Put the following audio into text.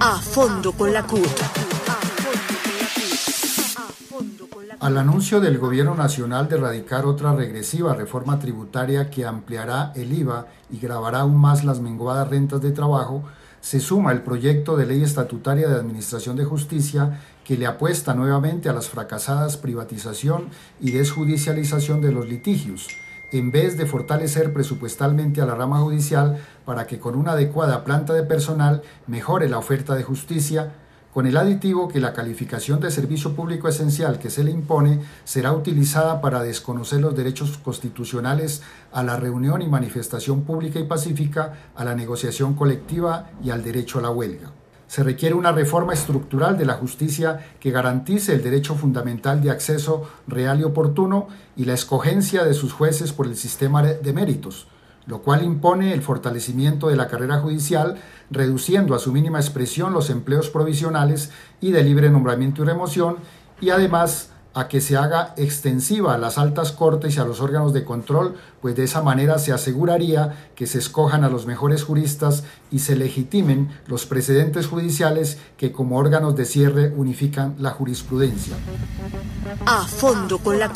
A fondo con la CUT. Al anuncio del Gobierno Nacional de erradicar otra regresiva reforma tributaria que ampliará el IVA y grabará aún más las menguadas rentas de trabajo, se suma el proyecto de ley estatutaria de Administración de Justicia que le apuesta nuevamente a las fracasadas privatización y desjudicialización de los litigios, en vez de fortalecer presupuestalmente a la rama judicial para que con una adecuada planta de personal mejore la oferta de justicia, con el aditivo que la calificación de servicio público esencial que se le impone será utilizada para desconocer los derechos constitucionales a la reunión y manifestación pública y pacífica, a la negociación colectiva y al derecho a la huelga. Se requiere una reforma estructural de la justicia que garantice el derecho fundamental de acceso real y oportuno y la escogencia de sus jueces por el sistema de méritos, lo cual impone el fortalecimiento de la carrera judicial, reduciendo a su mínima expresión los empleos provisionales y de libre nombramiento y remoción, y además a que se haga extensiva a las altas cortes y a los órganos de control, pues de esa manera se aseguraría que se escojan a los mejores juristas y se legitimen los precedentes judiciales que como órganos de cierre unifican la jurisprudencia. A fondo con la.